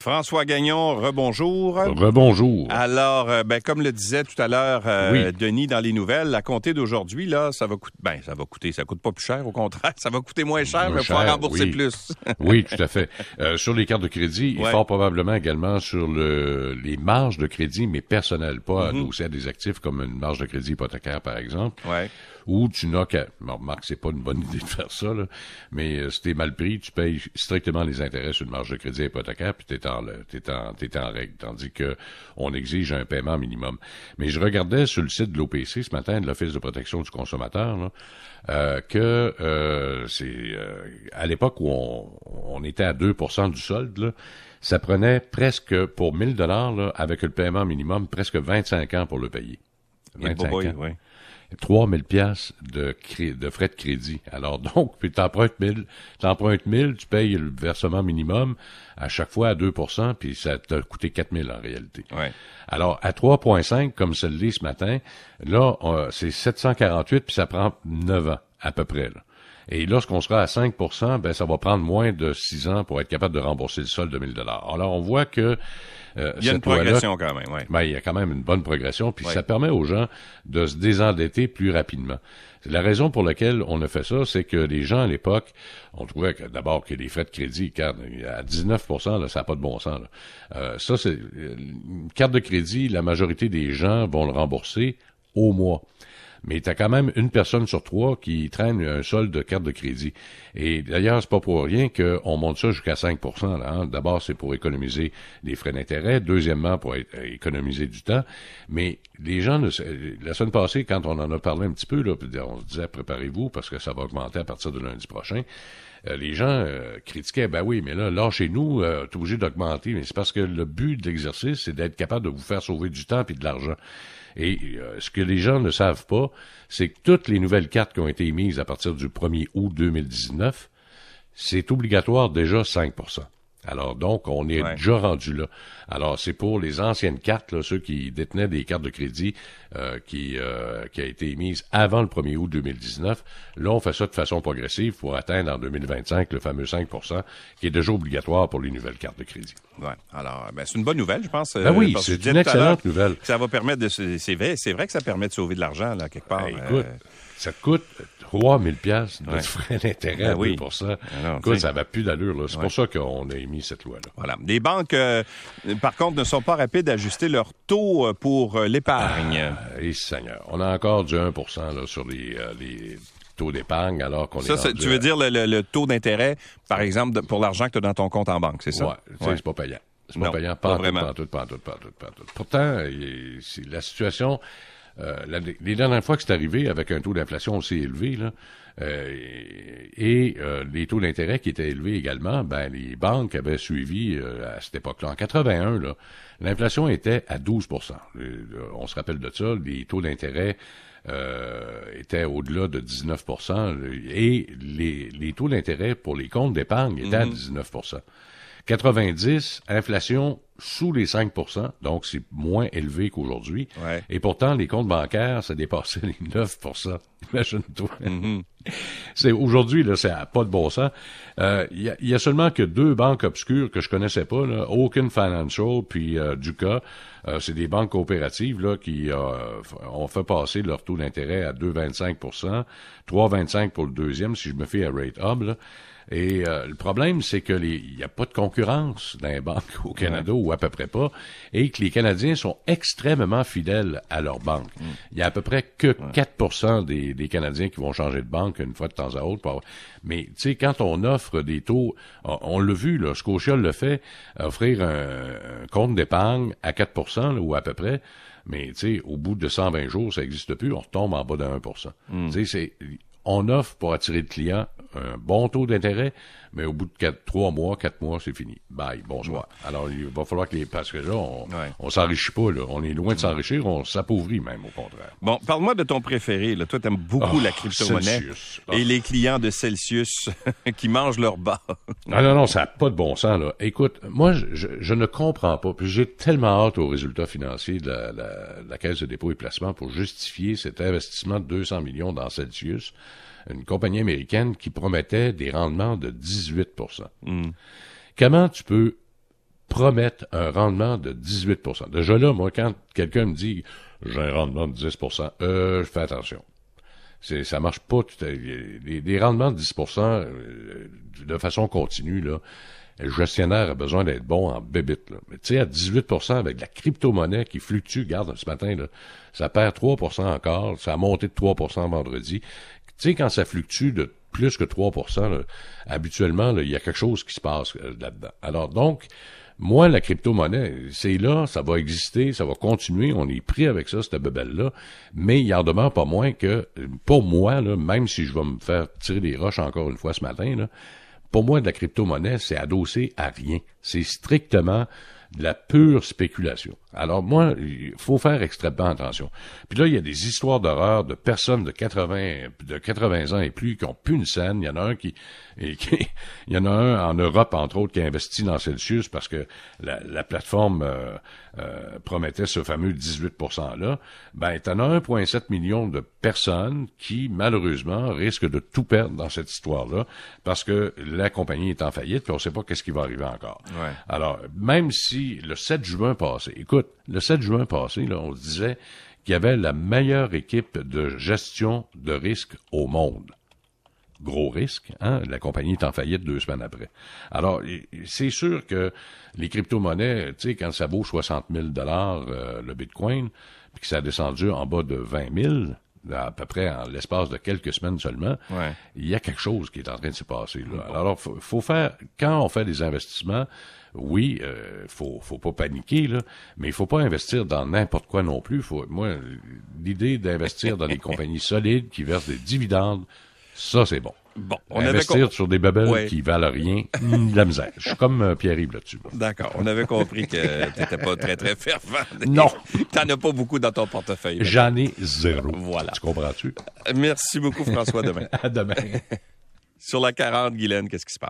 François Gagnon, rebonjour. Rebonjour. Alors, euh, ben, comme le disait tout à l'heure euh, Denis dans les nouvelles, à compter d'aujourd'hui, là, ça va coûter, ben, ça va coûter, ça coûte pas plus cher, au contraire, ça va coûter moins cher, mais faut rembourser plus. oui, tout à fait. Euh, sur les cartes de crédit, et fort probablement également sur le, les marges de crédit, mais personnelles, pas mm à des actifs comme une marge de crédit hypothécaire, par exemple. Ouais ou tu n'as qu'à... Bon, Marc, c'est pas une bonne idée de faire ça, là, mais euh, si t'es mal pris, tu payes strictement les intérêts sur une marge de crédit hypothécaire, puis t'es en, t'es en, t'es en règle, tandis que on exige un paiement minimum. Mais je regardais sur le site de l'OPC ce matin, de l'Office de protection du consommateur, là, euh, que euh, c'est euh, à l'époque où on, on, était à 2% du solde, là, ça prenait presque pour 1000 dollars avec le paiement minimum presque 25 ans pour le payer. 25 ans. Oui. 3000 pièces de, de frais de crédit. Alors donc, puis t'empruntes 1000, t'empruntes 1000, tu payes le versement minimum à chaque fois à 2% puis ça t'a coûté 4000 en réalité. Ouais. Alors à 3.5 comme ça le dit ce matin, là c'est 748 puis ça prend 9 ans à peu près là. Et lorsqu'on sera à 5% ben ça va prendre moins de 6 ans pour être capable de rembourser le sol de 1000 dollars. Alors on voit que euh, il y a une progression quand même, oui. Ben, il y a quand même une bonne progression, puis ça permet aux gens de se désendetter plus rapidement. La raison pour laquelle on a fait ça, c'est que les gens à l'époque, on trouvait que d'abord que les frais de crédit à 19% là, ça n'a pas de bon sens. Là. Euh, ça, c'est une carte de crédit, la majorité des gens vont le rembourser au mois mais tu as quand même une personne sur trois qui traîne un solde de carte de crédit. Et d'ailleurs, c'est pas pour rien qu'on monte ça jusqu'à 5% là, hein. D'abord, c'est pour économiser les frais d'intérêt. Deuxièmement, pour économiser du temps. Mais les gens, la semaine passée, quand on en a parlé un petit peu, là, on se disait, préparez-vous parce que ça va augmenter à partir de lundi prochain euh, les gens euh, critiquaient, ben oui, mais là, là chez nous, euh, t'es obligé d'augmenter, mais c'est parce que le but de l'exercice, c'est d'être capable de vous faire sauver du temps et de l'argent. Et euh, ce que les gens ne savent pas, c'est que toutes les nouvelles cartes qui ont été émises à partir du 1er août 2019, c'est obligatoire déjà 5 alors donc, on est déjà rendu là. Alors c'est pour les anciennes cartes, là, ceux qui détenaient des cartes de crédit euh, qui euh, qui a été émise avant le 1er août 2019. Là, on fait ça de façon progressive pour atteindre en 2025 le fameux 5% qui est déjà obligatoire pour les nouvelles cartes de crédit. Ouais. Alors, ben, c'est une bonne nouvelle, je pense. Ben oui, c'est une excellente nouvelle. Ça va permettre de c'est vrai, c'est vrai que ça permet de sauver de l'argent là quelque part. Ben, écoute, ça coûte 3000 pièces de frais d'intérêt ben pour ça. Ah Écoute, ça va plus d'allure. C'est pour ça qu'on a émis cette loi-là. Voilà. Les banques, euh, par contre, ne sont pas rapides à ajuster leur taux euh, pour euh, l'épargne. Ah, et Seigneur, on a encore du 1 là, sur les, taux d'épargne alors qu'on est Ça, tu veux dire le, taux d'intérêt, par exemple, pour l'argent que tu as dans ton compte en banque, c'est ça? Oui, ouais. c'est pas payant. C'est pas payant, pas, pas, vraiment. pas, tout, pas, tout, pas, tout, pas tout. Pourtant, la situation euh, les dernières fois que c'est arrivé avec un taux d'inflation aussi élevé, là, euh, et euh, les taux d'intérêt qui étaient élevés également, ben les banques avaient suivi à cette époque-là. En 81, là, l'inflation était à 12% On se rappelle de ça, les taux d'intérêt étaient au-delà de 19% et les, les taux d'intérêt pour les comptes d'épargne étaient à 19 mm-hmm. 90, inflation sous les 5% donc c'est moins élevé qu'aujourd'hui. Et pourtant, les comptes bancaires, ça dépassait les 9% Imagine-toi. Mm-hmm. C'est aujourd'hui là, c'est pas de bon sens. Il euh, y, a, seulement que deux banques obscures que je connaissais pas, là, Oaken Financial puis euh, Duca. Euh, c'est des banques coopératives là qui ont fait passer leur taux d'intérêt à 2,25% 3,25% pour le deuxième si je me fais à rate hub. Là. Et euh, le problème, c'est que il n'y a pas de concurrence dans les banques au Canada, ou à peu près pas, et que les Canadiens sont extrêmement fidèles à leur banque. Mm. Il y a à peu près que 4 des, des, Canadiens qui vont changer de banque une fois de temps à autre. Mais tu sais, quand on offre des taux, on, l'a vu, là, Scotia le fait, offrir un, compte d'épargne à 4% ou à peu près, mais tu sais, au bout de 120 jours, ça n'existe plus, on retombe en bas de 1 mm. Tu sais, on offre pour attirer le client un bon taux d'intérêt, mais au bout de quatre, trois mois, quatre mois, c'est fini. Bye, bonsoir. Alors, il va falloir que les, parce que là, on, s'enrichit pas, là. On est loin de s'enrichir, on s'appauvrit même, au contraire. Bon, parle-moi de ton préféré, là. Toi, t'aimes beaucoup la ah, crypto-monnaie. Ah. Et les clients de Celsius qui mangent leur bas. non, non, non, ça n'a pas de bon sens, là. Écoute, moi, je, je, ne comprends pas, puis j'ai tellement hâte aux résultats financiers de la, la, la Caisse de dépôt et placement pour justifier cet investissement de 200 millions dans Celsius une compagnie américaine qui promettait des rendements de 18% hmm. Comment tu peux promettent un rendement de 18% Déjà là, moi, quand quelqu'un me dit j'ai un rendement de 10% euh, je fais attention. C'est, ça marche pas tout à des, rendements de 10 euh, de façon continue, là, le gestionnaire a besoin d'être bon en bébite. Là. Mais tu sais, à 18% avec la crypto-monnaie qui fluctue, regarde, ce matin, là, ça perd 3% encore, ça a monté de 3 vendredi. Tu sais, quand ça fluctue de plus que 3% habituellement, il y a quelque chose qui se passe euh, là-dedans. Alors donc, moi, la crypto-monnaie, c'est là, ça va exister, ça va continuer, on est pris avec ça, cette bebelle-là, mais il en demeure pas moins que, pour moi, là, même si je vais me faire tirer des roches encore une fois ce matin, là, pour moi, de la crypto-monnaie, c'est adossé à rien. C'est strictement de la pure spéculation. Alors moi, il faut faire extrêmement attention. Puis là, il y a des histoires d'horreur de personnes de 80, de 80 ans et plus qui ont plus une scène. Il y en a un qui, il y en a un en Europe, entre autres, qui a investi dans Celsius parce que la, plateforme euh, euh, promettait ce fameux 18 %-là. Ben, en as 1,7 million de personnes qui, malheureusement, risquent de tout perdre dans cette histoire-là parce que la compagnie est en faillite puis on ne sait pas qu'est-ce qui va arriver encore. Alors, même si le 7 juin passé, écoute, le 7 juin passé, on disait qu'il y avait la meilleure équipe de gestion de risque au monde. Gros risque, hein? La compagnie est en faillite deux semaines après. Alors, c'est sûr que les crypto-monnaies, tu sais, quand ça vaut 60 000 dollars euh, le Bitcoin, puis que ça a descendu en bas de 20 000, à peu près en l'espace de quelques semaines seulement, il y a quelque chose qui est en train de se passer. Là. Alors, faut, faut faire, quand on fait des investissements, oui, euh, faut, faut pas paniquer, là, mais il faut pas investir dans n'importe quoi non plus. Faut, moi, l'idée d'investir dans des compagnies solides qui versent des dividendes, ça, c'est bon. Bon, on Investir sur des babelles qui valent rien, la misère. Je suis comme euh, Pierre-Yves là-dessus. D'accord. On avait compris que tu n'étais pas très, très fervent. Non. Tu n'en as pas beaucoup dans ton portefeuille. J'en ai zéro. Voilà. Tu comprends-tu? Merci beaucoup, François. Demain. à demain. sur la 40, Guylaine, qu'est-ce qui se passe?